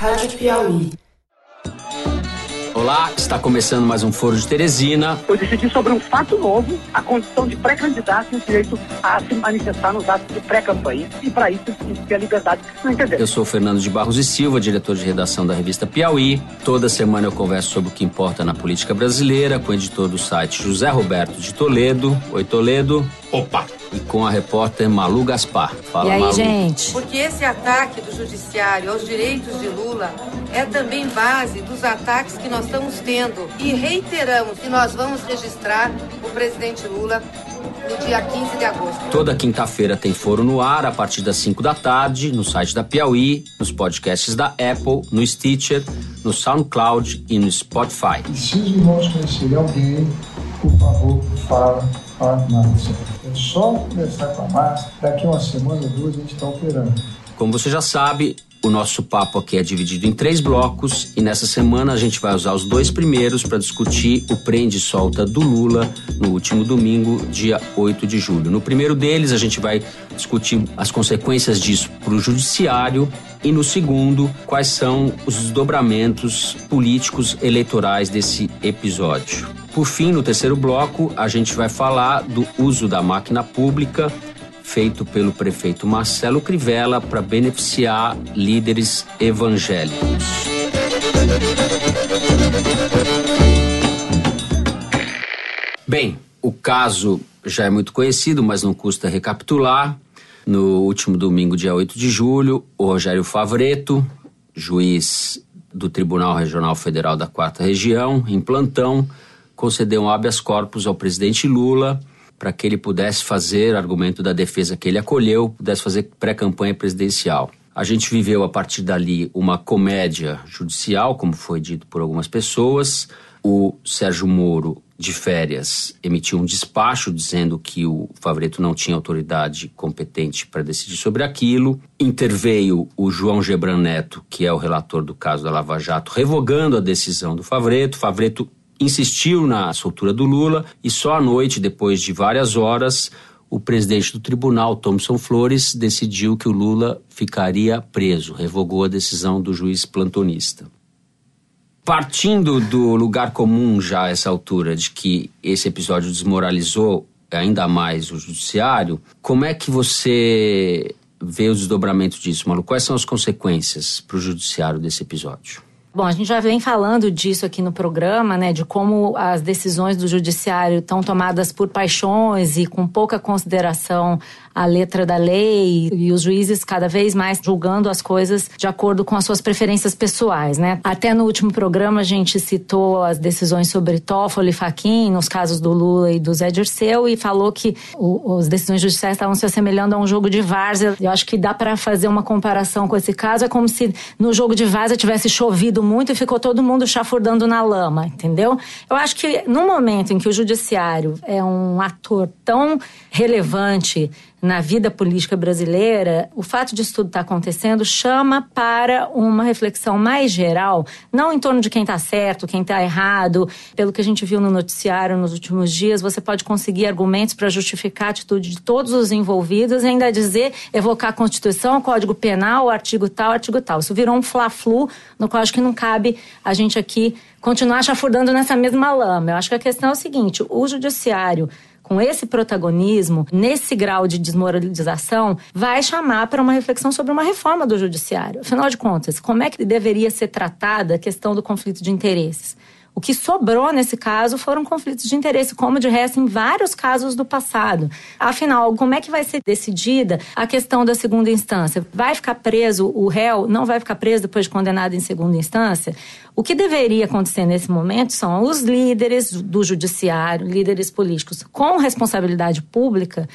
Rádio Piauí. Olá, está começando mais um Foro de Teresina. Eu decidi sobre um fato novo, a condição de pré-candidato e o direito a se manifestar nos atos de pré-campanha. E para isso ter a liberdade de não entender. Eu sou Fernando de Barros e Silva, diretor de redação da revista Piauí. Toda semana eu converso sobre o que importa na política brasileira com o editor do site José Roberto de Toledo. Oi, Toledo. Opa! E com a repórter Malu Gaspar. Fala, e aí, Malu. gente? Porque esse ataque do judiciário aos direitos de Lula é também base dos ataques que nós estamos tendo. E reiteramos que nós vamos registrar o presidente Lula no dia 15 de agosto. Toda quinta-feira tem foro no ar a partir das 5 da tarde, no site da Piauí, nos podcasts da Apple, no Stitcher, no SoundCloud e no Spotify. E se os irmãos conhecerem alguém, por favor, fala a Márcia. É só começar com a Márcia, daqui uma semana ou duas a gente está operando. Como você já sabe, o nosso papo aqui é dividido em três blocos e nessa semana a gente vai usar os dois primeiros para discutir o prende e solta do Lula no último domingo, dia 8 de julho. No primeiro deles, a gente vai discutir as consequências disso para o judiciário e no segundo, quais são os desdobramentos políticos eleitorais desse episódio. Por fim, no terceiro bloco, a gente vai falar do uso da máquina pública feito pelo prefeito Marcelo Crivella para beneficiar líderes evangélicos. Bem, o caso já é muito conhecido, mas não custa recapitular. No último domingo, dia 8 de julho, o Rogério Favreto, juiz do Tribunal Regional Federal da Quarta Região, em plantão, concedeu um habeas corpus ao presidente Lula para que ele pudesse fazer, argumento da defesa que ele acolheu, pudesse fazer pré-campanha presidencial. A gente viveu a partir dali uma comédia judicial, como foi dito por algumas pessoas. O Sérgio Moro, de férias, emitiu um despacho dizendo que o Favreto não tinha autoridade competente para decidir sobre aquilo. Interveio o João Gebran Neto, que é o relator do caso da Lava Jato, revogando a decisão do Favreto. Favreto insistiu na soltura do Lula e só à noite, depois de várias horas, o presidente do tribunal, Thomson Flores, decidiu que o Lula ficaria preso, revogou a decisão do juiz plantonista. Partindo do lugar comum já a essa altura de que esse episódio desmoralizou ainda mais o judiciário, como é que você vê os desdobramentos disso, Malu? Quais são as consequências para o judiciário desse episódio? Bom, a gente já vem falando disso aqui no programa, né, de como as decisões do judiciário estão tomadas por paixões e com pouca consideração à letra da lei e os juízes cada vez mais julgando as coisas de acordo com as suas preferências pessoais, né? Até no último programa a gente citou as decisões sobre Toffoli e Fachin nos casos do Lula e do Zé Dirceu e falou que as decisões judiciais estavam se assemelhando a um jogo de várzea. Eu acho que dá para fazer uma comparação com esse caso, é como se no jogo de várzea tivesse chovido muito e ficou todo mundo chafurdando na lama, entendeu? Eu acho que no momento em que o judiciário é um ator tão relevante na vida política brasileira, o fato de isso tudo estar tá acontecendo chama para uma reflexão mais geral, não em torno de quem está certo, quem está errado. Pelo que a gente viu no noticiário nos últimos dias, você pode conseguir argumentos para justificar a atitude de todos os envolvidos e ainda dizer, evocar a Constituição, o Código Penal, o artigo tal, o artigo tal. Isso virou um fla-flu, no qual acho que não cabe a gente aqui continuar chafurdando nessa mesma lama. Eu acho que a questão é o seguinte: o judiciário com esse protagonismo, nesse grau de desmoralização, vai chamar para uma reflexão sobre uma reforma do judiciário. Afinal de contas, como é que deveria ser tratada a questão do conflito de interesses? O que sobrou nesse caso foram conflitos de interesse, como de resto em vários casos do passado. Afinal, como é que vai ser decidida a questão da segunda instância? Vai ficar preso o réu? Não vai ficar preso depois de condenado em segunda instância? O que deveria acontecer nesse momento são os líderes do judiciário, líderes políticos com responsabilidade pública,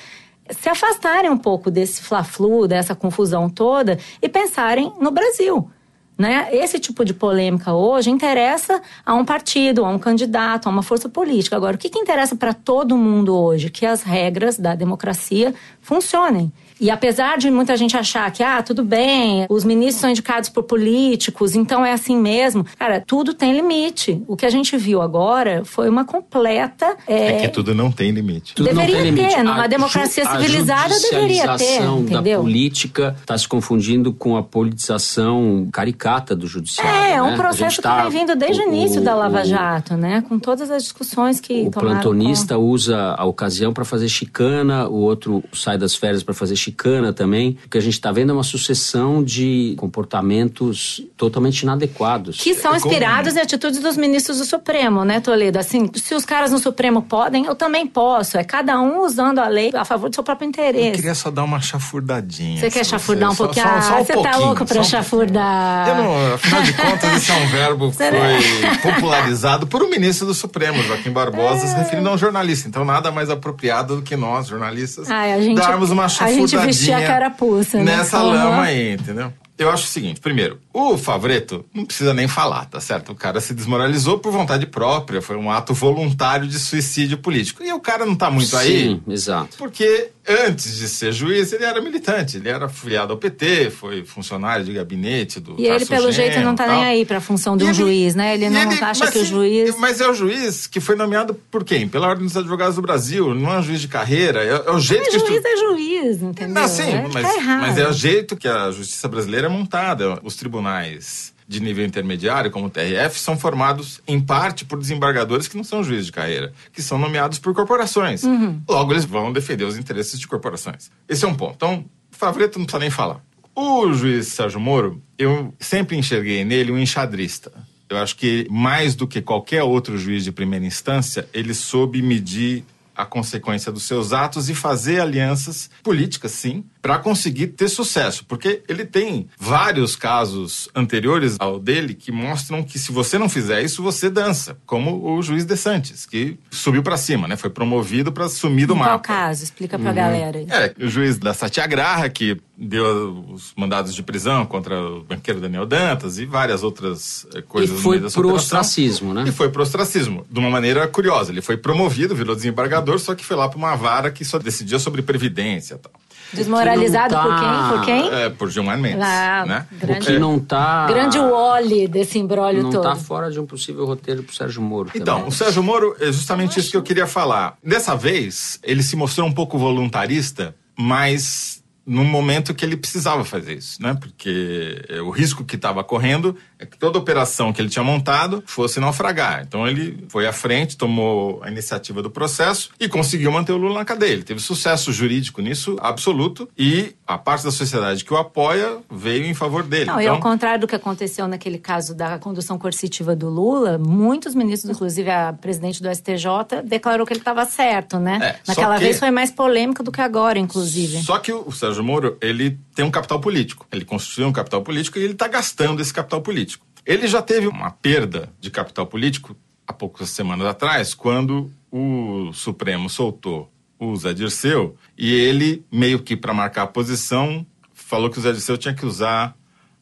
se afastarem um pouco desse fla-flu, dessa confusão toda e pensarem no Brasil. Né? Esse tipo de polêmica hoje interessa a um partido, a um candidato, a uma força política. Agora, o que, que interessa para todo mundo hoje? Que as regras da democracia funcionem. E apesar de muita gente achar que, ah, tudo bem, os ministros são indicados por políticos, então é assim mesmo. Cara, tudo tem limite. O que a gente viu agora foi uma completa. É, é que tudo não tem limite. Tudo deveria ter, limite. numa a democracia civilizada deveria ter. A da política está se confundindo com a politização caricata do judiciário. É, é um né? processo tá, que vem vindo desde o, início o, da Lava Jato, né? Com todas as discussões que O plantonista usa a ocasião para fazer chicana, o outro sai das férias para fazer chicana também. O que a gente está vendo é uma sucessão de comportamentos totalmente inadequados. Que são é inspirados em atitudes dos ministros do Supremo, né, Toledo? Assim, se os caras no Supremo podem, eu também posso. É cada um usando a lei a favor do seu próprio interesse. Eu queria só dar uma chafurdadinha. Você quer chafurdar um pouquinho? Só, só, ah, você tá louco pra um chafurdar. Eu não, afinal de contas, esse é um verbo que foi popularizado por um ministro do Supremo, Joaquim Barbosa, é. se referindo a um jornalista. Então, nada mais apropriado do que nós, jornalistas, Ai, gente, darmos uma chafurdadinha a gente vestir a carapuça, né? nessa lama aí, entendeu? Eu acho o seguinte, primeiro, o Favreto não precisa nem falar, tá certo? O cara se desmoralizou por vontade própria, foi um ato voluntário de suicídio político. E o cara não tá muito Sim, aí. Sim, exato. Porque antes de ser juiz, ele era militante, ele era filiado ao PT, foi funcionário de gabinete do E ele, pelo jeito, não tá nem aí pra função de um ele, juiz, né? Ele não ele, acha que o juiz. Mas é o juiz que foi nomeado por quem? Pela Ordem dos Advogados do Brasil, não é um juiz de carreira, é, é o jeito mas que. juiz é juiz, entendeu? Não, sim, é, mas, tá mas é o jeito que a justiça brasileira é montada os tribunais de nível intermediário, como o TRF, são formados em parte por desembargadores que não são juízes de carreira, que são nomeados por corporações. Uhum. Logo, eles vão defender os interesses de corporações. Esse é um ponto. Então, Favreto não precisa nem falar. O juiz Sérgio Moro, eu sempre enxerguei nele um enxadrista. Eu acho que mais do que qualquer outro juiz de primeira instância, ele soube medir a consequência dos seus atos e fazer alianças políticas, sim, para conseguir ter sucesso, porque ele tem vários casos anteriores ao dele que mostram que se você não fizer isso, você dança, como o juiz De Santos, que subiu para cima, né? Foi promovido para sumir do em mapa. Qual caso? Explica para a uhum. galera. É, o juiz da Satyagraha que deu os mandados de prisão contra o banqueiro Daniel Dantas e várias outras eh, coisas. E foi pro ostracismo, né? E foi pro ostracismo, de uma maneira curiosa. Ele foi promovido, virou desembargador, só que foi lá para uma vara que só decidia sobre previdência e tal. Desmoralizado tá... por quem? Por quem? É, por Gilmar Mendes. Ah, né? grande, o que não tá. Grande Wally desse embrólio não todo. Não tá fora de um possível roteiro pro Sérgio Moro. Então, também. o Sérgio Moro é justamente isso que eu queria falar. Dessa vez, ele se mostrou um pouco voluntarista, mas num momento que ele precisava fazer isso, né? Porque o risco que estava correndo é que toda operação que ele tinha montado fosse naufragar. Então ele foi à frente, tomou a iniciativa do processo e conseguiu manter o Lula na cadeia. Ele teve sucesso jurídico nisso absoluto e a parte da sociedade que o apoia veio em favor dele. Não, então... e ao contrário do que aconteceu naquele caso da condução coercitiva do Lula, muitos ministros, inclusive a presidente do STJ, declarou que ele estava certo, né? É, Naquela que... vez foi mais polêmica do que agora, inclusive. Só que o Sérgio Moro, ele tem um capital político. Ele construiu um capital político e ele está gastando esse capital político. Ele já teve uma perda de capital político há poucas semanas atrás, quando o Supremo soltou o Zé Dirceu e ele, meio que para marcar a posição, falou que o Zé Dirceu tinha que usar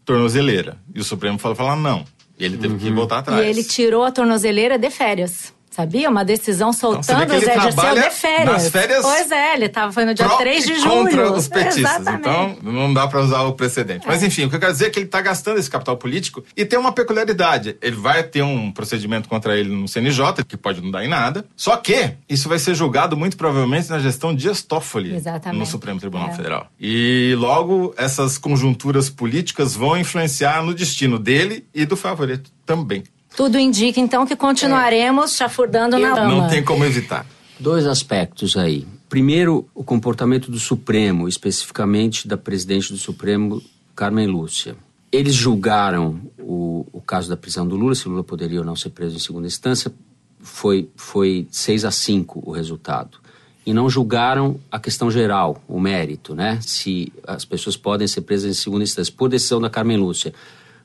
tornozeleira. E o Supremo falou, falar não. E ele teve uhum. que voltar atrás. E ele tirou a tornozeleira de férias. Sabia? Uma decisão então, soltando então, o Zé Dirceu de férias. Nas férias. Pois é, ele estava foi no dia 3 de julho. Contra os petistas. então, não dá para usar o precedente. É. Mas enfim, o que eu quero dizer é que ele está gastando esse capital político e tem uma peculiaridade. Ele vai ter um procedimento contra ele no CNJ, que pode não dar em nada. Só que isso vai ser julgado muito provavelmente na gestão Dias Toffoli Exatamente. no Supremo Tribunal é. Federal. E logo essas conjunturas políticas vão influenciar no destino dele e do favorito também. Tudo indica, então, que continuaremos é. chafurdando na lama. Não tem como evitar. Dois aspectos aí. Primeiro, o comportamento do Supremo, especificamente da presidente do Supremo, Carmen Lúcia. Eles julgaram o, o caso da prisão do Lula, se o Lula poderia ou não ser preso em segunda instância, foi, foi 6 a 5 o resultado. E não julgaram a questão geral, o mérito, né? Se as pessoas podem ser presas em segunda instância, por decisão da Carmen Lúcia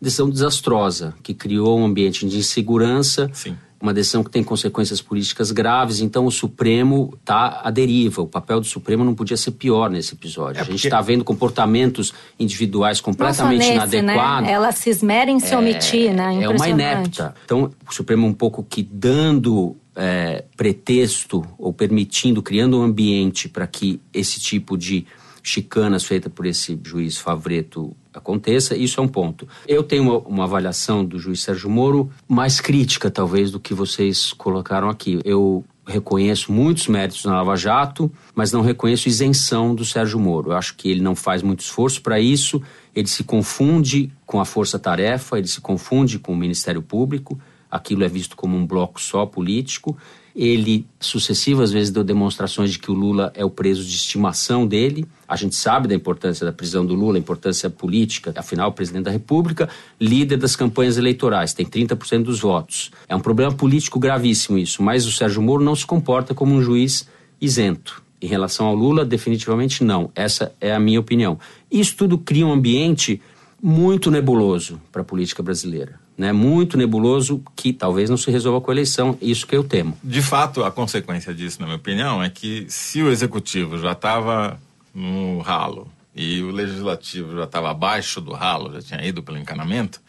decisão desastrosa, que criou um ambiente de insegurança, Sim. uma decisão que tem consequências políticas graves. Então, o Supremo está à deriva. O papel do Supremo não podia ser pior nesse episódio. É porque... A gente está vendo comportamentos individuais completamente nesse, né? inadequados. Né? Ela se esmera em se é, omitir, né? É uma inepta. Então, o Supremo um pouco que dando é, pretexto ou permitindo, criando um ambiente para que esse tipo de chicanas feitas por esse juiz Favreto aconteça, isso é um ponto. Eu tenho uma, uma, avaliação do juiz Sérgio Moro mais crítica, talvez, do que vocês colocaram aqui. Eu reconheço muitos méritos na Lava Jato, mas não reconheço isenção do Sérgio Moro. Eu acho que ele não faz muito esforço para isso, ele se confunde com a força-tarefa, ele se confunde com o Ministério Público, aquilo é visto como um bloco só político. Ele, sucessivas vezes, deu demonstrações de que o Lula é o preso de estimação dele. A gente sabe da importância da prisão do Lula, a importância política. Afinal, presidente da República, líder das campanhas eleitorais, tem 30% dos votos. É um problema político gravíssimo isso, mas o Sérgio Moro não se comporta como um juiz isento. Em relação ao Lula, definitivamente não. Essa é a minha opinião. Isso tudo cria um ambiente muito nebuloso para a política brasileira né, muito nebuloso que talvez não se resolva com a eleição. Isso que eu temo. De fato, a consequência disso, na minha opinião, é que se o executivo já estava no ralo e o legislativo já estava abaixo do ralo, já tinha ido pelo encanamento,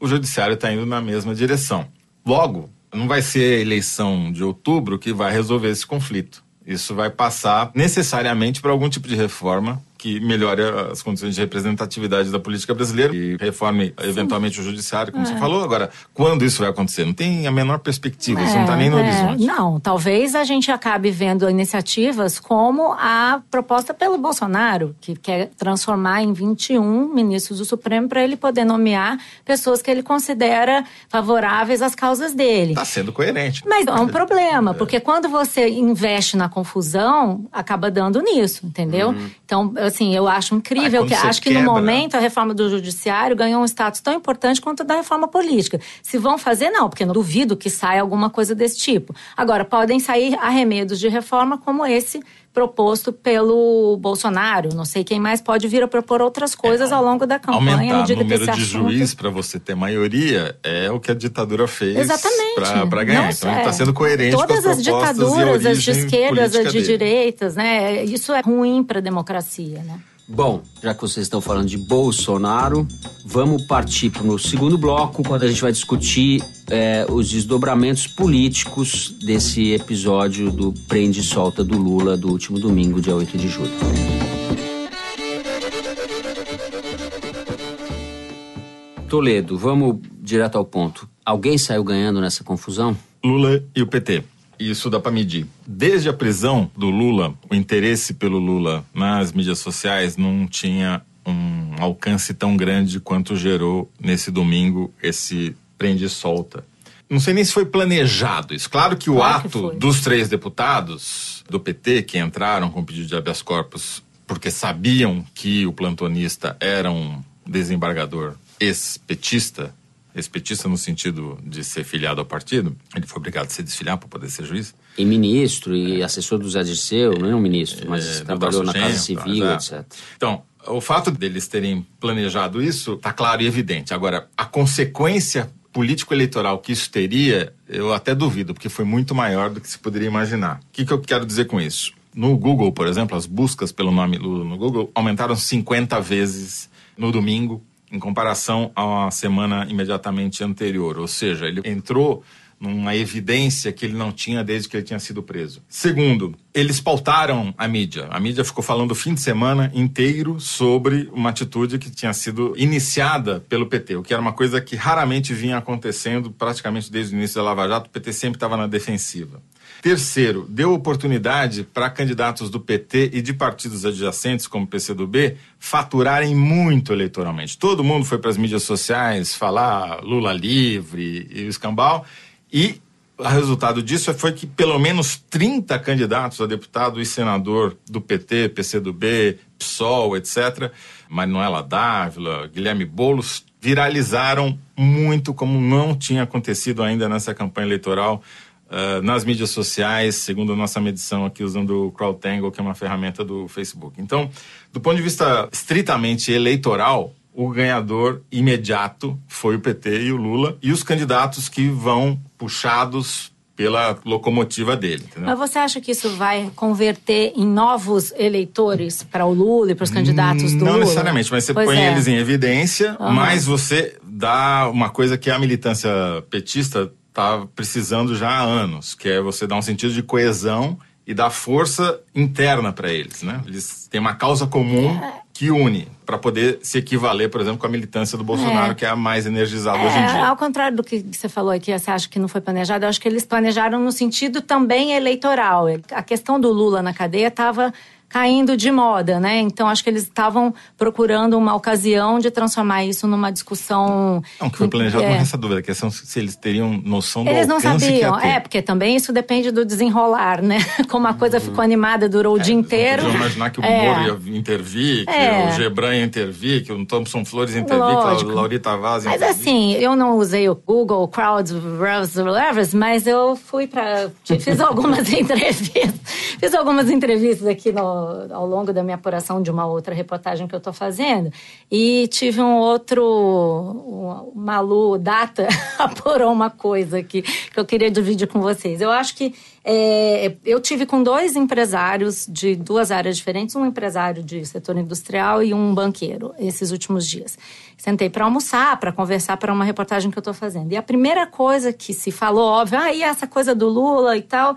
o judiciário está indo na mesma direção. Logo, não vai ser a eleição de outubro que vai resolver esse conflito. Isso vai passar necessariamente por algum tipo de reforma que melhore as condições de representatividade da política brasileira e reforme eventualmente Sim. o judiciário, como é. você falou. Agora, quando isso vai acontecer? Não tem a menor perspectiva, é, isso não está nem no é. horizonte. Não, talvez a gente acabe vendo iniciativas como a proposta pelo Bolsonaro, que quer transformar em 21 ministros do Supremo para ele poder nomear pessoas que ele considera favoráveis às causas dele. Está sendo coerente. Mas é um problema, é. porque quando você investe na confusão, acaba dando nisso, entendeu? Hum. Então, assim, eu acho incrível, que acho que no momento a reforma do judiciário ganhou um status tão importante quanto a da reforma política. Se vão fazer, não, porque não duvido que saia alguma coisa desse tipo. Agora, podem sair arremedos de reforma como esse proposto pelo Bolsonaro. Não sei quem mais pode vir a propor outras coisas é, ao longo da campanha. Aumentar o número de assunto... juiz para você ter maioria é o que a ditadura fez para ganhar. Não, então ele está sendo coerente Todas com as, as ditaduras, as de esquerdas, as de dele. direitas, né? Isso é ruim para a democracia, né? Bom, já que vocês estão falando de Bolsonaro, vamos partir para o segundo bloco, quando a gente vai discutir é, os desdobramentos políticos desse episódio do prende e solta do Lula do último domingo, dia 8 de julho. Toledo, vamos direto ao ponto. Alguém saiu ganhando nessa confusão? Lula e o PT isso dá para medir. Desde a prisão do Lula, o interesse pelo Lula nas mídias sociais não tinha um alcance tão grande quanto gerou nesse domingo esse prende e solta. Não sei nem se foi planejado isso. Claro que o claro ato que dos três deputados do PT que entraram com pedido de habeas corpus porque sabiam que o plantonista era um desembargador ex-petista ex-petista no sentido de ser filiado ao partido, ele foi obrigado a se desfiliar para poder ser juiz. E ministro, e é. assessor do Zé Dirceu, não é um ministro, mas é, trabalhou na Casa Civil, tá, etc. Então, o fato deles terem planejado isso está claro e evidente. Agora, a consequência político-eleitoral que isso teria, eu até duvido, porque foi muito maior do que se poderia imaginar. O que, que eu quero dizer com isso? No Google, por exemplo, as buscas pelo nome Lula no Google aumentaram 50 vezes no domingo em comparação à semana imediatamente anterior. Ou seja, ele entrou numa evidência que ele não tinha desde que ele tinha sido preso. Segundo, eles pautaram a mídia. A mídia ficou falando o fim de semana inteiro sobre uma atitude que tinha sido iniciada pelo PT, o que era uma coisa que raramente vinha acontecendo praticamente desde o início da Lava Jato. O PT sempre estava na defensiva. Terceiro, deu oportunidade para candidatos do PT e de partidos adjacentes, como PCdoB, faturarem muito eleitoralmente. Todo mundo foi para as mídias sociais falar Lula livre e o escambau, e o resultado disso foi que pelo menos 30 candidatos a deputado e senador do PT, PCdoB, PSOL, etc., Manuela Dávila, Guilherme Boulos, viralizaram muito como não tinha acontecido ainda nessa campanha eleitoral uh, nas mídias sociais, segundo a nossa medição aqui usando o CrowdTangle, que é uma ferramenta do Facebook. Então, do ponto de vista estritamente eleitoral, o ganhador imediato foi o PT e o Lula e os candidatos que vão puxados pela locomotiva dele. Entendeu? Mas você acha que isso vai converter em novos eleitores para o Lula e para os candidatos do Não Lula? Não necessariamente, mas você pois põe é. eles em evidência, uhum. mas você dá uma coisa que a militância petista está precisando já há anos, que é você dar um sentido de coesão e dá força interna para eles, né? Eles têm uma causa comum que une para poder se equivaler, por exemplo, com a militância do Bolsonaro, É. que é a mais energizada hoje em É, dia. ao contrário do que você falou aqui, você acha que não foi planejado, eu acho que eles planejaram no sentido também eleitoral. A questão do Lula na cadeia estava caindo de moda, né? Então acho que eles estavam procurando uma ocasião de transformar isso numa discussão. Não, que foi planejado, É. não resta dúvida. A questão é se eles teriam noção do Eles não sabiam, é, porque também isso depende do desenrolar, né? Como a coisa ficou animada, durou o dia inteiro. Podiam imaginar que o É. Moro ia intervir, que É. o Gebran ia intervir, que o Thompson Flores ia intervir, Lógico. que a Laurita Vaz ia Mas intervir. assim, eu não usei o Google Crowd Revs, mas eu fui para fiz algumas entrevistas, fiz algumas entrevistas aqui no, ao longo da minha apuração de uma outra reportagem que eu estou fazendo e tive um outro, o Malu Data apurou uma coisa aqui que eu queria dividir com vocês. Eu acho que é, eu tive com dois empresários de duas áreas diferentes, um empresário de setor industrial e um banqueiro, esses últimos dias. Sentei para almoçar, para conversar para uma reportagem que eu estou fazendo. E a primeira coisa que se falou, óbvio, ah, e essa coisa do Lula e tal.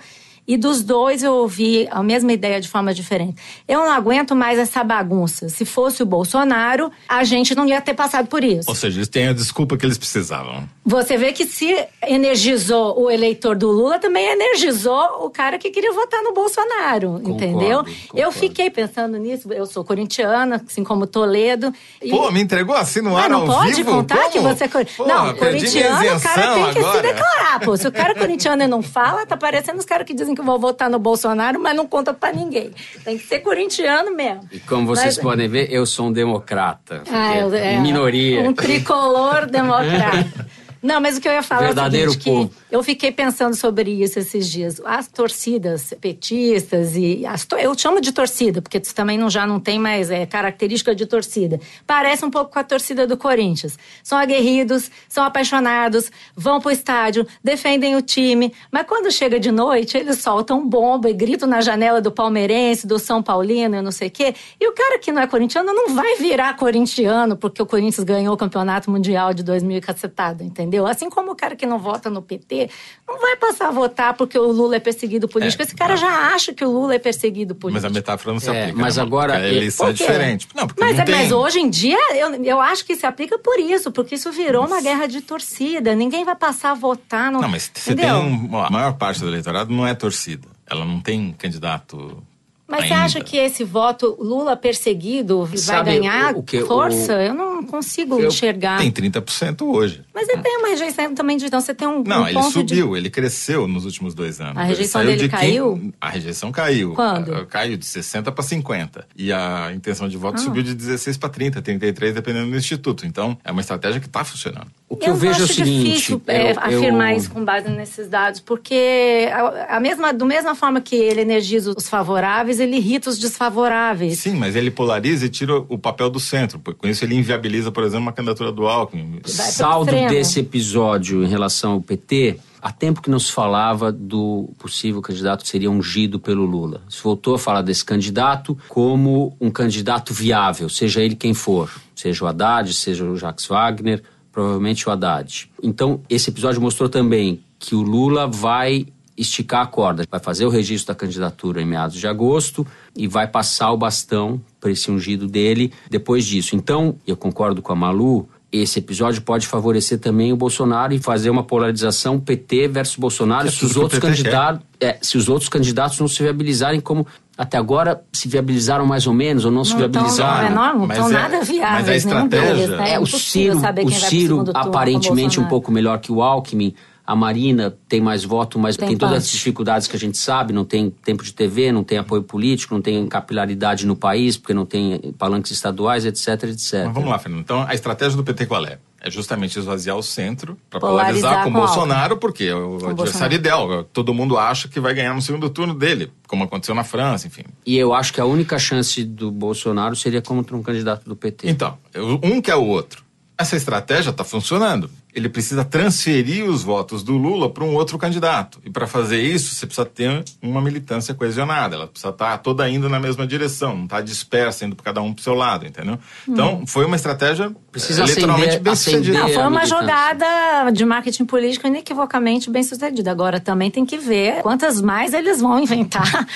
E dos dois eu ouvi a mesma ideia de forma diferente. Eu não aguento mais essa bagunça. Se fosse o Bolsonaro, a gente não ia ter passado por isso. Ou seja, eles têm a desculpa que eles precisavam. Você vê que se energizou o eleitor do Lula, também energizou o cara que queria votar no Bolsonaro, entendeu? Eu concordo. fiquei pensando nisso, eu sou corintiana, assim como Toledo. e- Pô, me entregou assim no ah, ar não ao pode vivo? contar Como? que você é cor... Pô, Não, corintiano, o cara tem que se agora. declarar, pô. Se o cara é corintiano e não fala, tá parecendo os caras que dizem que vão votar no Bolsonaro, mas não conta pra ninguém. Tem que ser corintiano mesmo. E como vocês Mas- podem ver, eu sou um democrata. Ah, eu- é, minoria. Um tricolor democrata. Não, mas o que eu ia falar Verdadeiro é o seguinte, povo. Eu fiquei pensando sobre isso esses dias. As torcidas petistas e as to- eu chamo de torcida, porque também não, já não tem mais é, característica de torcida. Parece um pouco com a torcida do Corinthians. São aguerridos, são apaixonados, vão pro estádio, defendem o time, mas quando chega de noite, eles soltam bomba e gritam na janela do palmeirense, do São Paulino e não sei o quê. E o cara que não é corintiano não vai virar corintiano porque o Corinthians ganhou o campeonato mundial de 2000 e cacetada, entendeu? Assim como o cara que não vota no PT não vai passar a votar porque o Lula é perseguido político. É, Esse cara não. já acha que o Lula é perseguido político. Mas a metáfora não se É, aplica. mas né? agora- A eleição é diferente. Não, porque mas, não é- tem... mas hoje em dia, eu, eu acho que se aplica por isso, porque isso virou uma guerra de torcida. Ninguém vai passar a votar no. Não, mas você tem entendeu? um, a maior parte do eleitorado não é torcida. Ela não tem candidato. Mas você ainda. acha que esse voto Lula perseguido vai Sabe, ganhar o- o que- força? o- Eu não consigo Eu- enxergar. Tem 30% hoje. Mas ele tem uma rejeição também de. Então você tem um, Não, um ele ponto subiu, ele cresceu nos últimos dois anos. A rejeição dele de caiu? A rejeição caiu. Quando? Ah, Caiu de 60 para 50. E a intenção de voto Ah. subiu de 16 para 30, 33, dependendo do instituto. Então, é uma estratégia que está funcionando. O que eu, vejo é o seguinte. difícil é, eu- afirmar eu- isso com base nesses dados, porque a, a mesma, do mesma forma que ele energiza os favoráveis, ele irrita os desfavoráveis. Sim, mas ele polariza e tira o papel do centro. Com isso, ele inviabiliza, por exemplo, uma candidatura do Alckmin. Saldo desse episódio em relação ao PT, há tempo que não se falava do possível candidato que seria ungido pelo Lula. Se voltou a falar desse candidato como um candidato viável, seja ele quem for, seja o Haddad, seja o Jacques Wagner, provavelmente o Haddad. Então, esse episódio mostrou também que o Lula vai esticar a corda, vai fazer o registro da candidatura em meados de agosto e vai passar o bastão para esse ungido dele depois disso. Então, eu concordo com a Malu, esse episódio pode favorecer também o Bolsonaro e fazer uma polarização PT versus Bolsonaro É se os outros candidatos é, se os outros candidatos não se viabilizarem como até agora se viabilizaram mais ou menos ou não, se Não tão, viabilizaram. é, não, não Mas tão é- nada viáveis, mas a nenhum estratégia- deles, né? É, o Ciro, saber o Ciro aparentemente um pouco melhor que o Alckmin. A Marina tem mais voto, mas Tem tem, todas as dificuldades que a gente sabe. Não tem tempo de TV, não tem apoio político, não tem capilaridade no país, porque não tem palanques estaduais, etc, etc. Mas vamos lá, Fernando. Então, a estratégia do PT qual é? É justamente esvaziar o centro para Polarizar polarizar, com o com Bolsonaro, porque é o Com adversário Bolsonaro. ideal. Todo mundo acha que vai ganhar no segundo turno dele, como aconteceu na França, enfim. E eu acho que a única chance do Bolsonaro seria contra um candidato do PT. Então, um quer o outro. Essa estratégia está funcionando. Ele precisa transferir os votos do Lula para um outro candidato. E para fazer isso, você precisa ter uma militância coesionada, ela precisa estar tá toda indo na mesma direção, não estar tá dispersa, indo para cada um para o seu lado, entendeu? Então, hum. foi uma estratégia precisa eleitoralmente bem sucedida. Não, foi uma jogada de marketing político inequivocamente bem sucedida. Agora, também tem que ver quantas mais eles vão inventar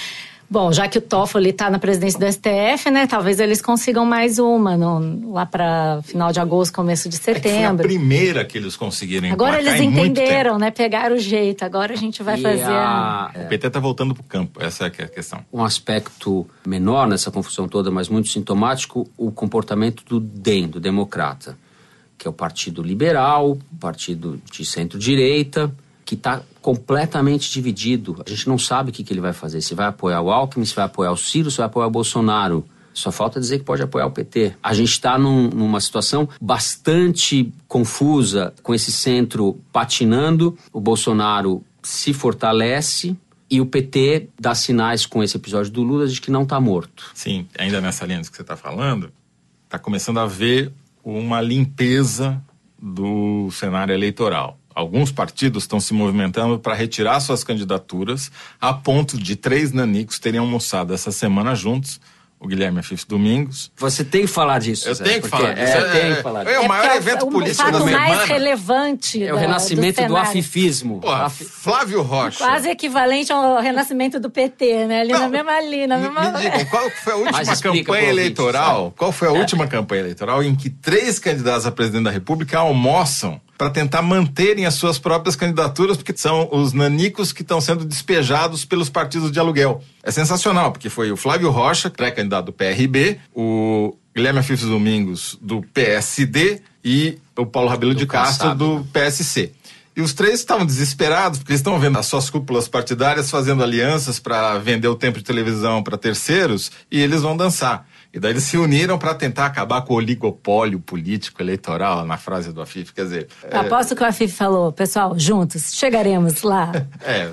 Bom, já que o Toffoli está na presidência do STF, né? Talvez eles consigam mais uma no, lá para final de agosto, começo de setembro. É foi a primeira que eles conseguiram Agora eles entenderam, né? Pegaram o jeito. Agora a gente vai e fazer. A... A... O PT está voltando para o campo. Essa é a questão. Um aspecto menor nessa confusão toda, mas muito sintomático, o comportamento do DEM, do Democrata, que é o Partido Liberal, partido de centro-direita que está completamente dividido. A gente não sabe o que, que ele vai fazer. Se vai apoiar o Alckmin, se vai apoiar o Ciro, se vai apoiar o Bolsonaro. Só falta dizer que pode apoiar o PT. A gente está num, numa situação bastante confusa, com esse centro patinando. O Bolsonaro se fortalece e o PT dá sinais com esse episódio do Lula de que não está morto. Sim, ainda nessa linha que você está falando, está começando a haver uma limpeza do cenário eleitoral alguns partidos estão se movimentando para retirar suas candidaturas, a ponto de três nanicos terem almoçado essa semana juntos. O Guilherme Afif Domingos. Você tem que falar disso. Eu Zé, tenho que falar disso. É, é, tem que falar disso. É o maior é evento político da semana. O mais relevante É o renascimento do, do afifismo. Porra, Flávio Rocha. Quase equivalente ao renascimento do PT, né? Ali Não, na mesma linha, mesma... Me digam, qual foi a última campanha eleitoral? Qual foi a última campanha eleitoral em que três candidatos a presidente da República almoçam para tentar manterem as suas próprias candidaturas, porque são os nanicos que estão sendo despejados pelos partidos de aluguel. É sensacional, porque foi o Flávio Rocha, pré-candidato do PRB, o Guilherme Afifes Domingos, do PSD, e o Paulo Rabelo de Castro, do PSC. E os três estavam desesperados, porque eles estão vendo as suas cúpulas partidárias fazendo alianças para vender o tempo de televisão para terceiros, e eles vão dançar. E daí eles se uniram para tentar acabar com o oligopólio político eleitoral, na frase do Afif. Quer dizer. É... Aposto que o Afif falou, pessoal, juntos, chegaremos lá. é,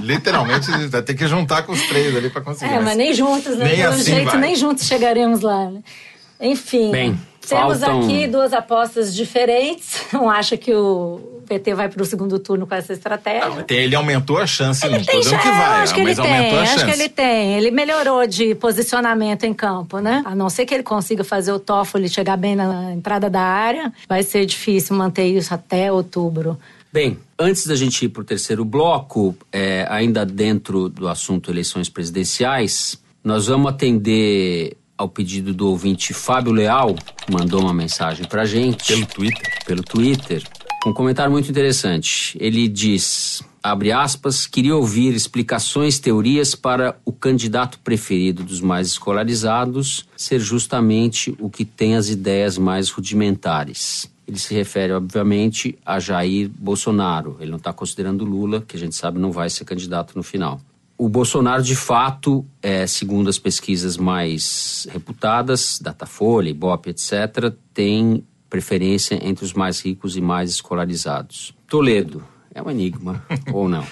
literalmente vai ter que juntar com os três ali para conseguir. É, mas, mas nem juntos, né? Nem Pelo assim jeito, vai. nem juntos chegaremos lá. Enfim. Bem, temos faltam... aqui duas apostas diferentes. Um acha que o PT vai para o segundo turno com essa estratégia. Não, ele aumentou a chance, ele não estou dizendo que vai, acho que mas ele aumentou tem, a chance. Acho que ele tem. Ele melhorou de posicionamento em campo, né? A não ser que ele consiga fazer o Toffoli chegar bem na entrada da área, vai ser difícil manter isso até outubro. Bem, antes da gente ir para o terceiro bloco, é, ainda dentro do assunto eleições presidenciais, nós vamos atender ao pedido do ouvinte Fábio Leal, que mandou uma mensagem para a gente. Pelo Twitter. Pelo Twitter. Um comentário muito interessante. Ele diz, abre aspas, queria ouvir explicações, teorias para o candidato preferido dos mais escolarizados ser justamente o que tem as ideias mais rudimentares. Ele se refere, obviamente, a Jair Bolsonaro. Ele não está considerando Lula, que a gente sabe não vai ser candidato no final. O Bolsonaro, de fato, é, segundo as pesquisas mais reputadas, Datafolha, Ibope, etc., tem preferência entre os mais ricos e mais escolarizados. Toledo, é um enigma, ou não?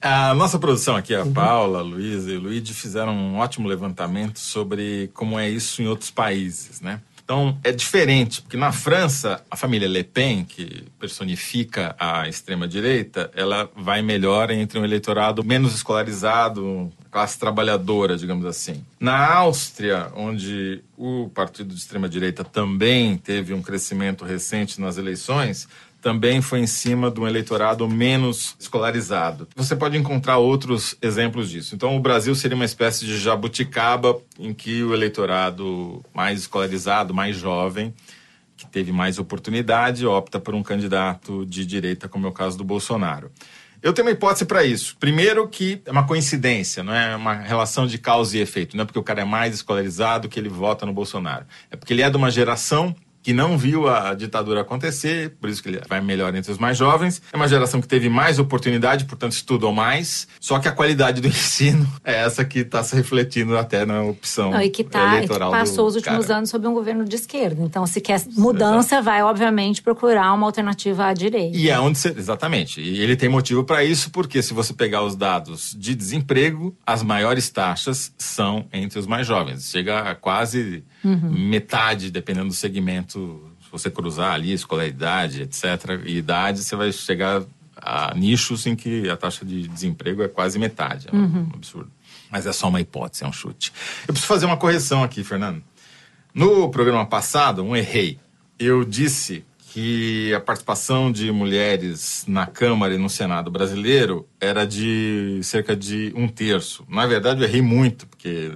A nossa produção aqui, a Paula, a Luísa e o Luigi, fizeram um ótimo levantamento sobre como é isso em outros países, né? Então, é diferente, porque na França, a família Le Pen, que personifica a extrema-direita, ela vai melhor entre um eleitorado menos escolarizado, classe trabalhadora, digamos assim. Na Áustria, onde o partido de extrema-direita também teve um crescimento recente nas eleições, também foi em cima de um eleitorado menos escolarizado. Você pode encontrar outros exemplos disso. Então, o Brasil seria uma espécie de jabuticaba em que o eleitorado mais escolarizado, mais jovem, que teve mais oportunidade, opta por um candidato de direita, como é o caso do Bolsonaro. Eu tenho uma hipótese para isso. Primeiro que é uma coincidência, não é uma relação de causa e efeito. Não é porque o cara é mais escolarizado que ele vota no Bolsonaro. É porque ele é de uma geração que não viu a ditadura acontecer, por isso que ele vai melhor entre os mais jovens. É uma geração que teve mais oportunidade, portanto estudou mais, só que a qualidade do ensino é essa que está se refletindo até na opção não, e que tá, eleitoral. E que passou os últimos cara. anos sob um governo de esquerda. Então, se quer mudança, Exato. vai obviamente procurar uma alternativa à direita. E é onde você, exatamente. E ele tem motivo para isso, porque se você pegar os dados de desemprego, as maiores taxas são entre os mais jovens. Chega a quase uhum. metade, dependendo do segmento Se você cruzar ali escolaridade, etc., e idade, você vai chegar a nichos em que a taxa de desemprego é quase metade. É um absurdo. Mas é só uma hipótese, é um chute. Eu preciso fazer uma correção aqui, Fernando. No programa passado, um errei. Eu disse que a participação de mulheres na Câmara e no Senado brasileiro era de cerca de um terço. Na verdade, eu errei muito, porque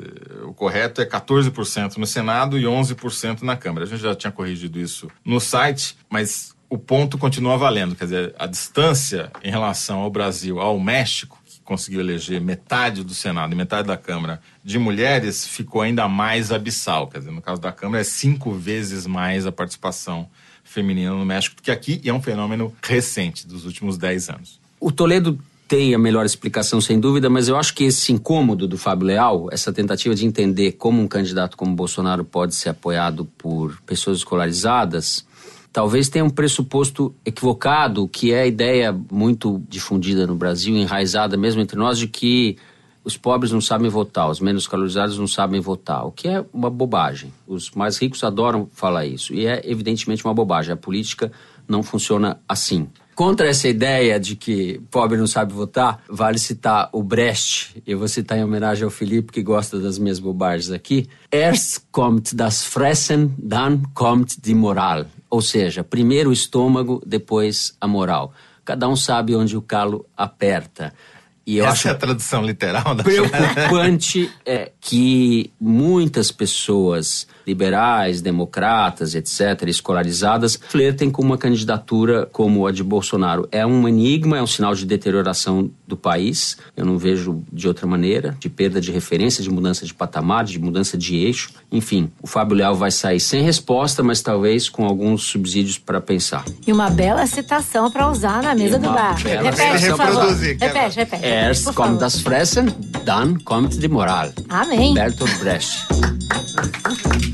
o correto é 14% no Senado e 11% na Câmara. A gente já tinha corrigido isso no site, mas o ponto continua valendo. Quer dizer, a distância em relação ao Brasil, ao México, que conseguiu eleger metade do Senado e metade da Câmara de mulheres, ficou ainda mais abissal. Quer dizer, no caso da Câmara, é cinco vezes mais a participação feminina no México que aqui, é um fenômeno recente, dos últimos 10 anos. O Toledo tem a melhor explicação, sem dúvida, mas eu acho que esse incômodo do Fábio Leal, essa tentativa de entender como um candidato como Bolsonaro pode ser apoiado por pessoas escolarizadas, talvez tenha um pressuposto equivocado, que é a ideia muito difundida no Brasil, enraizada mesmo entre nós, de que os pobres não sabem votar, os menos calorizados não sabem votar, o que é uma bobagem. Os mais ricos adoram falar isso, e é evidentemente uma bobagem. A política não funciona assim. Contra essa ideia de que pobre não sabe votar, vale citar o Brecht. Eu vou citar em homenagem ao Felipe, que gosta das minhas bobagens aqui. Erst kommt das Fressen, dann kommt die Moral. Ou seja, primeiro o estômago, depois a moral. Cada um sabe onde o calo aperta. E eu Essa acho é a tradução literal da preocupante é que muitas pessoas liberais, democratas, etc., escolarizadas, flertem com uma candidatura como a de Bolsonaro. É um enigma, é um sinal de deterioração do país. Eu não vejo de outra maneira, de perda de referência, de mudança de patamar, de mudança de eixo. Enfim, o Fábio Leal vai sair sem resposta, mas talvez com alguns subsídios para pensar. E uma bela citação para usar na mesa do bar. Repete, por favor. Repete, repete. Erst kommt das Fressen, dann kommt die Moral. Amém. Bertolt Brecht.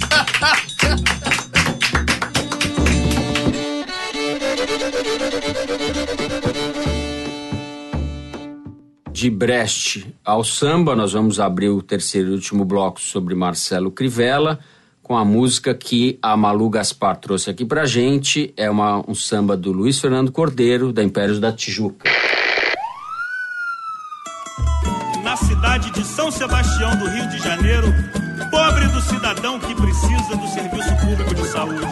De Brecht ao samba, nós vamos abrir o terceiro e último bloco sobre Marcelo Crivella com a música que a Malu Gaspar trouxe aqui pra gente. É uma, um samba do Luiz Fernando Cordeiro, da Impérios da Tijuca. De São Sebastião do Rio de Janeiro, pobre do cidadão que precisa do serviço público de saúde.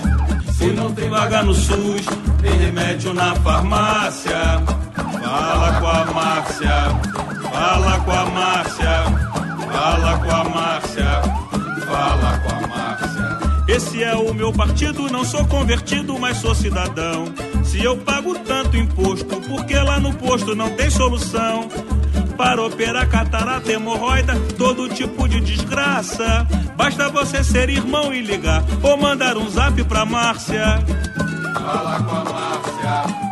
Se não tem vaga no SUS, tem remédio na farmácia. Fala com a Márcia, fala com a Márcia, fala com a Márcia, fala com a Márcia. Esse é o meu partido, não sou convertido, mas sou cidadão. Se eu pago tanto imposto, porque lá no posto não tem solução? Para operar catarata, hemorroida, todo tipo de desgraça. Basta você ser irmão e ligar, ou mandar um zap pra Márcia. Fala com a Márcia.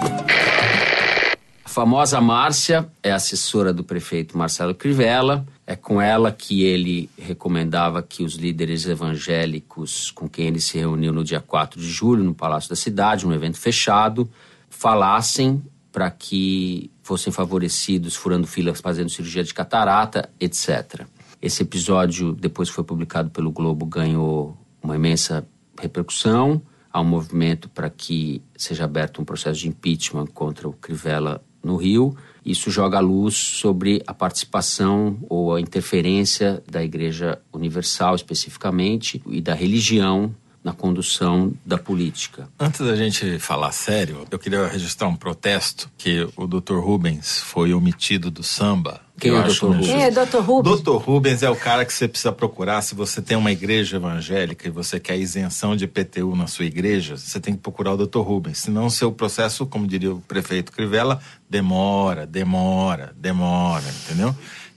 A famosa Márcia é assessora do prefeito Marcelo Crivella. É com ela que ele recomendava que os líderes evangélicos com quem ele se reuniu no dia 4 de julho no Palácio da Cidade, um evento fechado, falassem para que fossem favorecidos furando filas, fazendo cirurgia de catarata, etc. Esse episódio, depois foi publicado pelo Globo, ganhou uma imensa repercussão. Há um movimento para que seja aberto um processo de impeachment contra o Crivella no Rio. Isso joga a luz sobre a participação ou a interferência da Igreja Universal, especificamente, e da religião na condução da política. Antes da gente falar sério, eu queria registrar um protesto que o Dr. Rubens foi omitido do samba. Quem eu é o acho Dr. Rubens? Quem é Dr. Rubens? Dr. Rubens é o cara que você precisa procurar. Se você tem uma igreja evangélica e você quer isenção de IPTU na sua igreja, você tem que procurar o Dr. Rubens. Senão o seu processo, como diria o prefeito Crivella, demora, demora, demora, entendeu?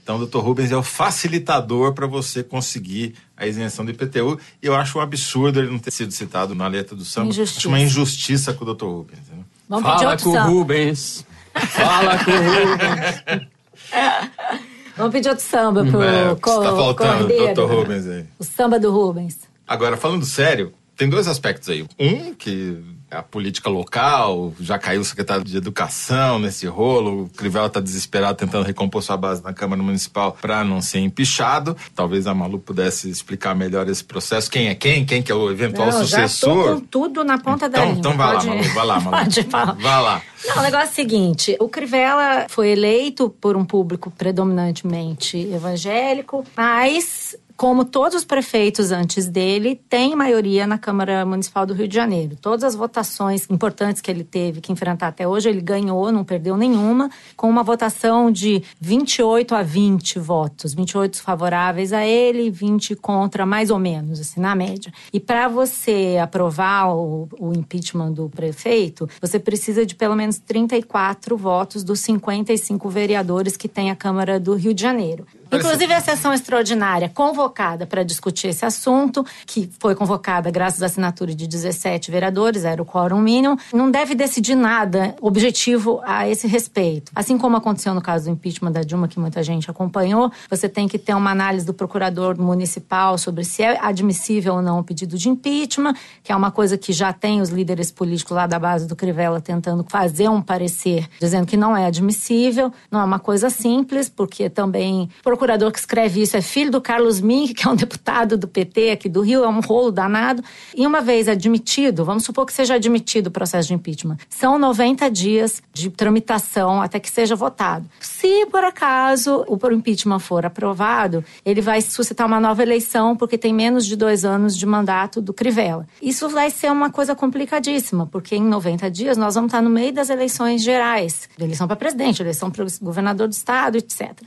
Então, o Dr. Rubens é o facilitador para você conseguir a isenção do IPTU. E eu acho um absurdo ele não ter sido citado na letra do samba. Injustiça. Acho uma injustiça com o Dr. Rubens. entendeu? Vamos pedir Fala outro com o samba. Rubens. Fala com o Rubens. Vamos pedir outro samba pro É, Co- está faltando o Cordeiro. Dr. Rubens aí. O samba do Rubens. Agora, falando sério, tem dois aspectos aí. Um, que a política local, já caiu o secretário de Educação nesse rolo, o Crivella está desesperado tentando recompor sua base na Câmara Municipal para não ser empichado. Talvez a Malu pudesse explicar melhor esse processo. Quem é quem? Quem que é o eventual Não, já sucessor? tô com tudo na ponta da Então, língua. então vai Pode- lá, Malu, vai lá, Malu. Pode falar. Vai lá. Não, o negócio é o seguinte: o Crivella foi eleito por um público predominantemente evangélico, mas. Como todos os prefeitos antes dele, tem maioria na Câmara Municipal do Rio de Janeiro. Todas as votações importantes que ele teve que enfrentar até hoje, ele ganhou, não perdeu nenhuma, com uma votação de 28 a 20 votos. 28 favoráveis a ele, 20 contra, mais ou menos, assim, na média. E para você aprovar o, o impeachment do prefeito, você precisa de pelo menos 34 votos dos 55 vereadores que tem a Câmara do Rio de Janeiro. Inclusive a sessão extraordinária convocada para discutir esse assunto, que foi convocada graças à assinatura de 17 vereadores, era o quórum mínimo, não deve decidir nada objetivo a esse respeito. Assim como aconteceu no caso do impeachment da Dilma, que muita gente acompanhou, você tem que ter uma análise do procurador municipal sobre se é admissível ou não o pedido de impeachment, que é uma coisa que já tem os líderes políticos lá da base do Crivella tentando fazer um parecer dizendo que não é admissível. Não é uma coisa simples, porque também o procurador que escreve isso é filho do Carlos Mink, que é um deputado do PT aqui do Rio, é um rolo danado. E uma vez admitido, vamos supor que seja admitido o processo de impeachment, são 90 dias de tramitação até que seja votado. Se por acaso o impeachment for aprovado, ele vai suscitar uma nova eleição, porque tem menos de dois anos de mandato do Crivella. Isso vai ser uma coisa complicadíssima, porque em 90 dias nós vamos estar no meio das eleições gerais eleição para presidente, eleição para governador do estado, etc.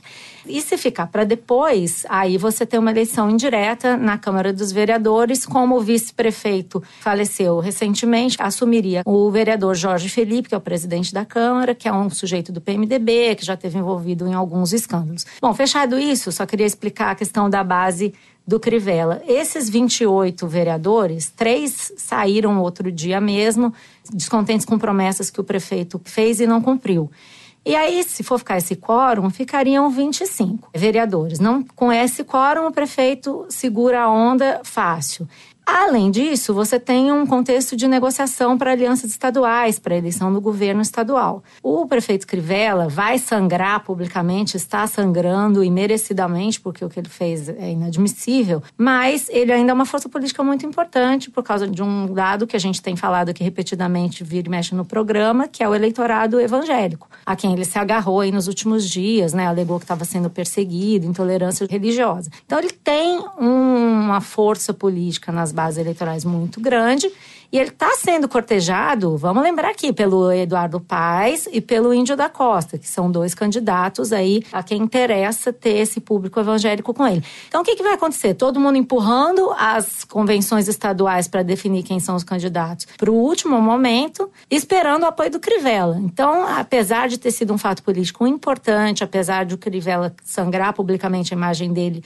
E se ficar para depois, aí você tem uma eleição indireta na Câmara dos Vereadores, como o vice-prefeito faleceu recentemente, assumiria o vereador Jorge Felipe, que é o presidente da Câmara, que é um sujeito do PMDB, que já teve envolvido em alguns escândalos. Bom, fechado isso, só queria explicar a questão da base do Crivella. Esses 28 vereadores, três saíram outro dia mesmo, descontentes com promessas que o prefeito fez e não cumpriu. E aí, se for ficar esse quórum, ficariam 25 vereadores. Não, com esse quórum, o prefeito segura a onda fácil. Além disso, você tem um contexto de negociação para alianças estaduais, para eleição do governo estadual. O prefeito Crivella vai sangrar publicamente, está sangrando e merecidamente, porque o que ele fez é inadmissível, mas ele ainda é uma força política muito importante por causa de um dado que a gente tem falado aqui repetidamente, vira e mexe no programa, que é o eleitorado evangélico, a quem ele se agarrou aí nos últimos dias, né? Alegou que estava sendo perseguido, intolerância religiosa. Então ele tem uma força política nas bases eleitorais muito grande e ele está sendo cortejado, vamos lembrar aqui, pelo Eduardo Paes e pelo Índio da Costa, que são dois candidatos aí a quem interessa ter esse público evangélico com ele. Então o que, que vai acontecer? Todo mundo empurrando as convenções estaduais para definir quem são os candidatos para o último momento, esperando o apoio do Crivella. Então, apesar de ter sido um fato político importante, apesar de o Crivella sangrar publicamente a imagem dele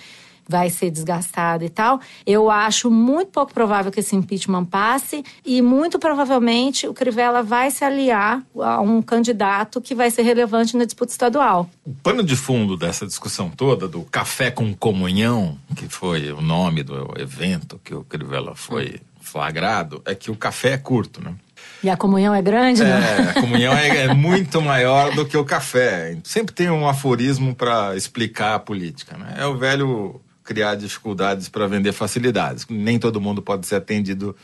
vai ser desgastado e tal. Eu acho muito pouco provável que esse impeachment passe e muito provavelmente o Crivella vai se aliar a um candidato que vai ser relevante na disputa estadual. O pano de fundo dessa discussão toda do café com comunhão, que foi o nome do evento que o Crivella foi flagrado, é que o café é curto, né? E a comunhão é grande, né? É, a comunhão é, é muito maior do que o café. Sempre tem um aforismo para explicar a política, né? É o velho criar dificuldades para vender facilidades. Nem todo mundo pode ser atendido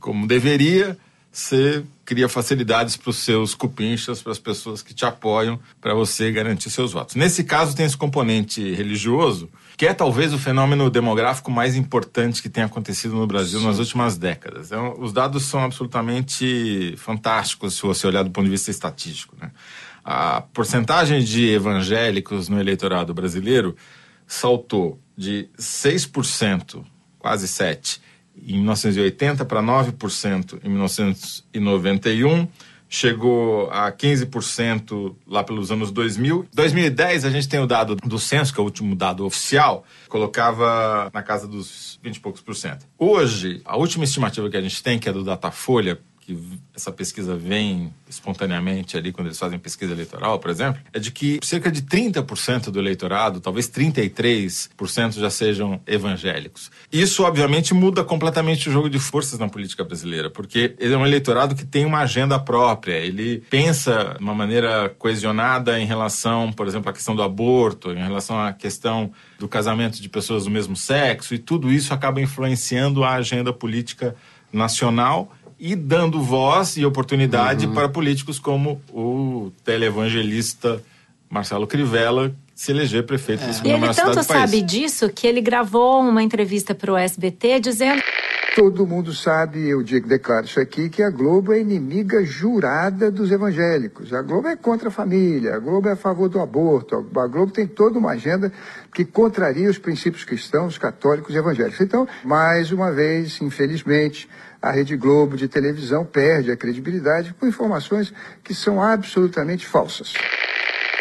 como deveria. Você cria facilidades para os seus cupinchas, para as pessoas que te apoiam, para você garantir seus votos. Nesse caso, tem esse componente religioso, que é talvez o fenômeno demográfico mais importante que tem acontecido no Brasil Sim. nas últimas décadas. Então, os dados são absolutamente fantásticos se você olhar do ponto de vista estatístico. Né? A porcentagem de evangélicos no eleitorado brasileiro saltou de 6%, quase 7%, em 1980 para 9% em 1991, chegou a 15% lá pelos anos 2000. 2010 a gente tem o dado do censo, que é o último dado oficial, colocava na casa dos 20 e poucos por cento. Hoje, a última estimativa que a gente tem, que é do Datafolha, que essa pesquisa vem espontaneamente ali quando eles fazem pesquisa eleitoral, por exemplo, é de que cerca de 30% do eleitorado, talvez 33% já sejam evangélicos. Isso, obviamente, muda completamente o jogo de forças na política brasileira, porque ele é um eleitorado que tem uma agenda própria, ele pensa de uma maneira coesionada em relação, por exemplo, à questão do aborto, em relação à questão do casamento de pessoas do mesmo sexo, e tudo isso acaba influenciando a agenda política nacional e dando voz e oportunidade uhum. para políticos como o televangelista Marcelo Crivella se eleger prefeito é. da segunda E ele tanto sabe disso que ele gravou uma entrevista para o SBT dizendo Todo mundo sabe, eu digo, declaro isso aqui, que a Globo é inimiga jurada dos evangélicos. A Globo é contra a família, a Globo é a favor do aborto, a Globo tem toda uma agenda que contraria os princípios cristãos, católicos e evangélicos. Então, mais uma vez, infelizmente, a Rede Globo de televisão perde a credibilidade com informações que são absolutamente falsas.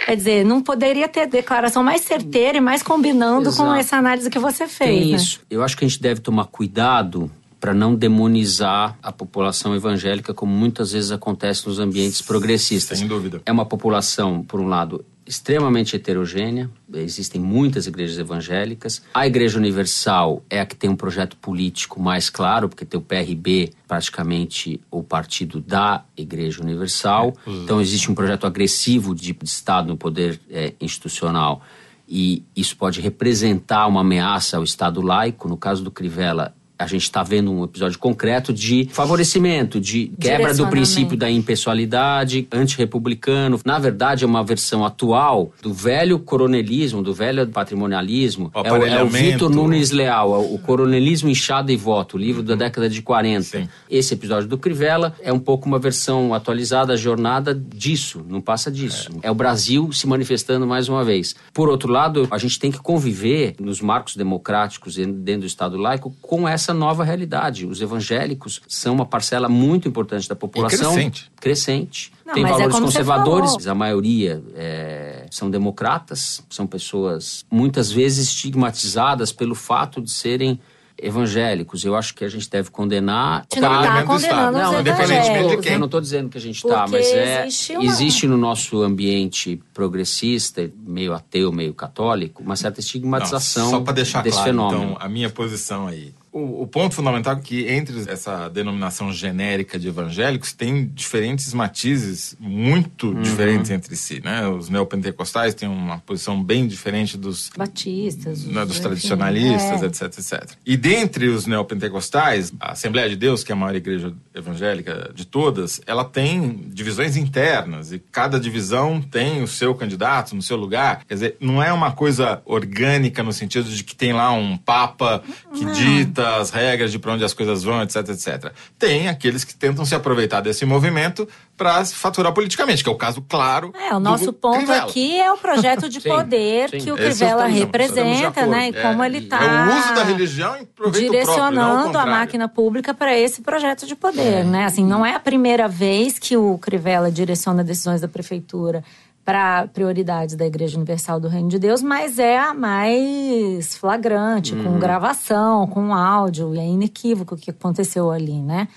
Quer dizer, não poderia ter declaração mais certeira e mais combinando Exato. com essa análise que você fez. Tem né? isso. Eu acho que a gente deve tomar cuidado para não demonizar a população evangélica, como muitas vezes acontece nos ambientes progressistas. Sem dúvida. É uma população, por um lado, extremamente heterogênea, existem muitas igrejas evangélicas. A Igreja Universal é a que tem um projeto político mais claro, porque tem o PRB, praticamente o partido da Igreja Universal. É. Então existe um projeto agressivo de Estado no poder é, institucional e isso pode representar uma ameaça ao Estado laico. No caso do Crivella, a gente está vendo um episódio concreto de favorecimento, de quebra do princípio da impessoalidade, antirrepublicano. Na verdade, é uma versão atual do velho coronelismo, do velho patrimonialismo. O é, o, é o Vitor Nunes Leal, é o Coronelismo Inchado e Voto, livro da década de 40. Sim. Esse episódio do Crivella é um pouco uma versão atualizada, jornada disso, não passa disso. É. é o Brasil se manifestando mais uma vez. Por outro lado, a gente tem que conviver nos marcos democráticos dentro do Estado laico com essa essa nova realidade. Os evangélicos são uma parcela muito importante da população. E crescente. Crescente. Não, Tem é valores é conservadores, a maioria é, são democratas, são pessoas muitas vezes estigmatizadas pelo fato de serem evangélicos. Eu acho que a gente deve condenar. A gente não está condenando não, os evangélicos. Eu não estou dizendo que a gente está, mas é existe, uma... existe no nosso ambiente progressista, meio ateu, meio católico, uma certa estigmatização não, só para deixar desse claro, fenômeno. Então, a minha posição aí. O, o, ponto fundamental é que entre essa denominação genérica de evangélicos tem diferentes matizes muito uhum. diferentes entre si, né? Os neopentecostais têm uma posição bem diferente dos batistas, né, dos tradicionalistas, é. etc, etc. E dentre os neopentecostais, a Assembleia de Deus, que é a maior igreja evangélica de todas, ela tem divisões internas e cada divisão tem o seu candidato no seu lugar. Quer dizer, não é uma coisa orgânica no sentido de que tem lá um papa que não. dita as regras de para onde as coisas vão, etc, etc. Tem aqueles que tentam se aproveitar desse movimento para se faturar politicamente, que é o caso claro. É, o nosso ponto Crivella. aqui é o projeto de sim, poder sim. que o Crivella representa, né? E é, como ele está. É o uso da religião em proveito direcionando próprio, a máquina pública para esse projeto de poder, é. né? Assim, não é a primeira vez que o Crivella direciona decisões da prefeitura para prioridades da Igreja Universal do Reino de Deus, mas é a mais flagrante, uhum. com gravação, com áudio, e é inequívoco o que aconteceu ali, né?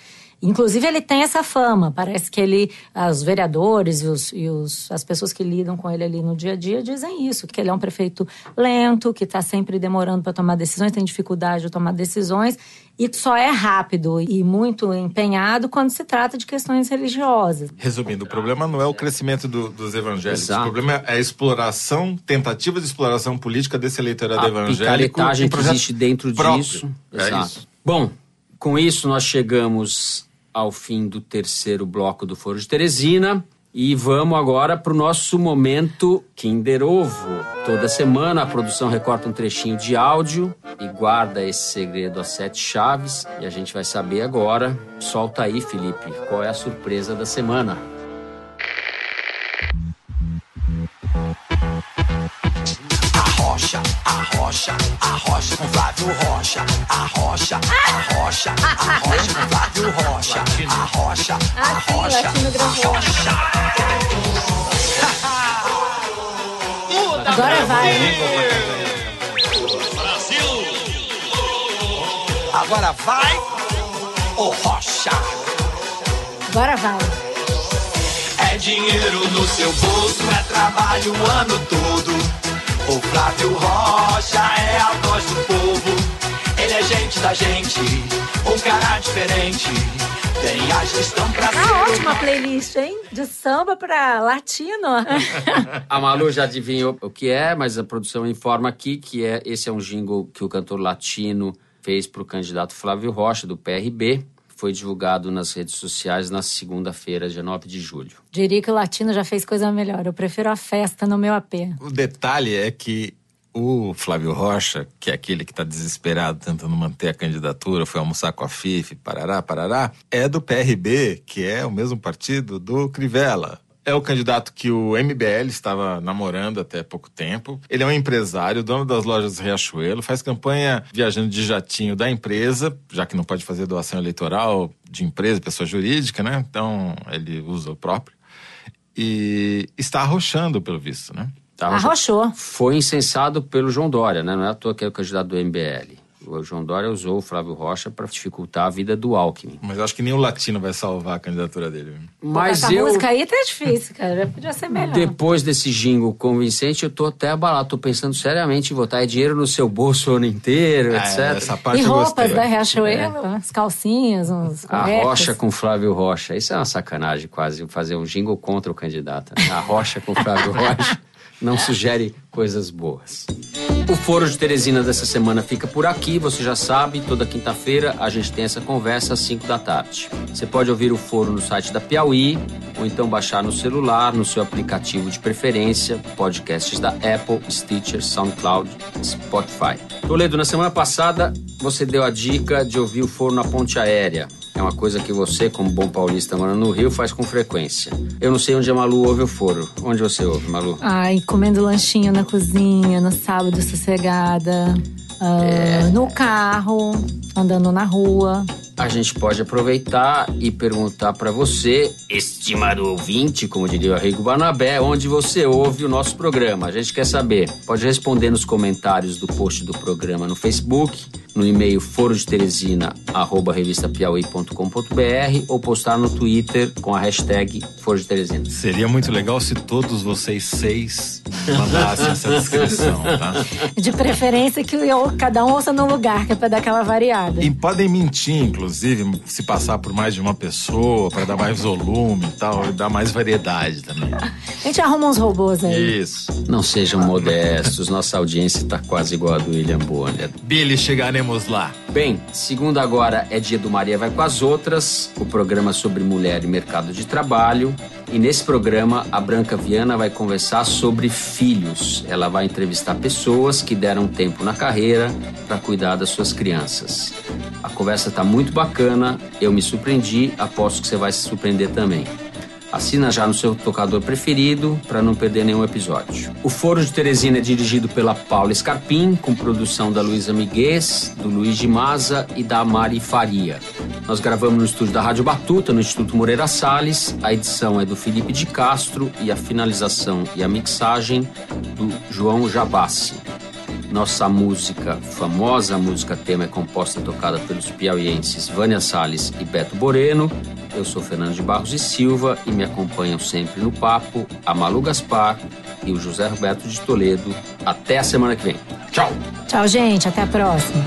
Inclusive, ele tem essa fama. Parece que ele, os vereadores e, os, e os, as pessoas que lidam com ele ali no dia a dia dizem isso: que ele é um prefeito lento, que está sempre demorando para tomar decisões, tem dificuldade de tomar decisões e só é rápido e muito empenhado quando se trata de questões religiosas. Resumindo, o problema não é o crescimento do, dos evangélicos, Exato. o problema é a exploração, tentativa de exploração política desse eleitorado a evangélico. A que existe dentro próprio. disso. É Exato. Isso. Bom, com isso nós chegamos ao fim do terceiro bloco do Foro de Teresina. E vamos agora para o nosso momento Kinder Ovo. Toda semana a produção recorta um trechinho de áudio e guarda esse segredo a sete chaves. E a gente vai saber agora. Solta aí, Felipe, qual é a surpresa da semana. Rocha, a rocha com Flávio Rocha, a rocha, a rocha, a rocha com Flávio Rocha, a rocha, a rocha, a rocha. Agora vai. Brasil. Agora vai o Rocha. Agora vai. É dinheiro no seu bolso, é trabalho o ano todo. O Flávio Rocha é a voz do povo. Ele é gente da gente, um cara diferente. Tem a gestão pra Tá ser ótima a playlist, hein? De samba pra latino. A Malu já adivinhou o que é, mas a produção informa aqui que é esse é um jingle que o cantor latino fez para o candidato Flávio Rocha, do PRB. Foi divulgado nas redes sociais na segunda-feira, dia 9 de julho. Diria que o latino já fez coisa melhor. Eu prefiro a festa no meu AP. O detalhe é que o Flávio Rocha, que é aquele que está desesperado tentando manter a candidatura, foi almoçar com a FIF, parará, parará, é do PRB, que é o mesmo partido do Crivella. É o candidato que o MBL estava namorando até pouco tempo. Ele é um empresário, dono das lojas Riachuelo, faz campanha viajando de jatinho da empresa, já que não pode fazer doação eleitoral de empresa, pessoa jurídica, né? Então ele usa o próprio. E está arrochando, pelo visto, né? Tá, Arrochou. Foi incensado pelo João Dória, né? Não é à toa que é o candidato do MBL. O João Dória usou o Flávio Rocha para dificultar a vida do Alckmin. Mas eu acho que nem o latino vai salvar a candidatura dele. Mas Essa eu, música aí tá difícil, cara. Podia ser melhor. depois desse jingle convincente, eu tô até abalado. Tô pensando seriamente em votar. É dinheiro no seu bolso o ano inteiro, Ah, etc. essa parte E roupas gostei. da Riachuelo, as calcinhas, uns A. Rocha com Flávio Rocha. Isso é uma sacanagem quase, fazer um jingle contra o candidato. né? A Rocha com Flávio Rocha não sugere coisas boas. O Foro de Teresina dessa semana fica por aqui. Você já sabe, toda quinta-feira a gente tem essa conversa às 5 da tarde. Você pode ouvir o Foro no site da Piauí ou então baixar no celular, no seu aplicativo de preferência, podcasts da Apple, Stitcher, SoundCloud, Spotify. Toledo, na semana passada você deu a dica de ouvir o Foro na ponte aérea. É uma coisa que você, como bom paulista morando no Rio, faz com frequência. Eu não sei onde a Malu ouve o foro. Onde você ouve, Malu? Ai, comendo lanchinho na cozinha, no sábado sossegada, ah, É. no carro, andando na rua. A gente pode aproveitar e perguntar para você, estimado ouvinte, como diria o Arrigo Barnabé, onde você ouve o nosso programa. A gente quer saber. Pode responder nos comentários do post do programa no Facebook, no e-mail forodeteresina@revistapiauí.com.br ou postar no Twitter com a hashtag Foro de Teresina. Seria muito legal se todos vocês seis mandassem essa descrição, tá? De preferência que eu- cada um ouça num lugar, que é pra dar aquela variada. E podem mentir, inclusive, se passar por mais de uma pessoa, para dar mais volume e tal, e dar mais variedade também. A gente arruma uns robôs aí. Isso. Não sejam modestos, nossa audiência está quase igual a do William Bonner. Billy, lá. Bem, segunda agora é dia do Maria Vai com as Outras, o programa sobre mulher e mercado de trabalho. E nesse programa, a Branca Viana vai conversar sobre filhos. Ela vai entrevistar pessoas que deram tempo na carreira para cuidar das suas crianças. A conversa está muito bacana, eu me surpreendi, aposto que você vai se surpreender também. Assina já no seu tocador preferido para não perder nenhum episódio. O Foro de Teresina é dirigido pela Paula Scarpim, com produção da Luísa Miguez, do Luiz de Maza e da Mari Faria. Nós gravamos no estúdio da Rádio Batuta, no Instituto Moreira Salles. A edição é do Felipe de Castro e a finalização e a mixagem do João Jabassi. Nossa música, famosa música tema, é composta e tocada pelos piauienses Vânia Salles e Beto Boreno. Eu sou Fernando de Barros e Silva e me acompanham sempre no papo a Malu Gaspar e o José Roberto de Toledo. Até a semana que vem. Tchau! Tchau, gente. Até a próxima.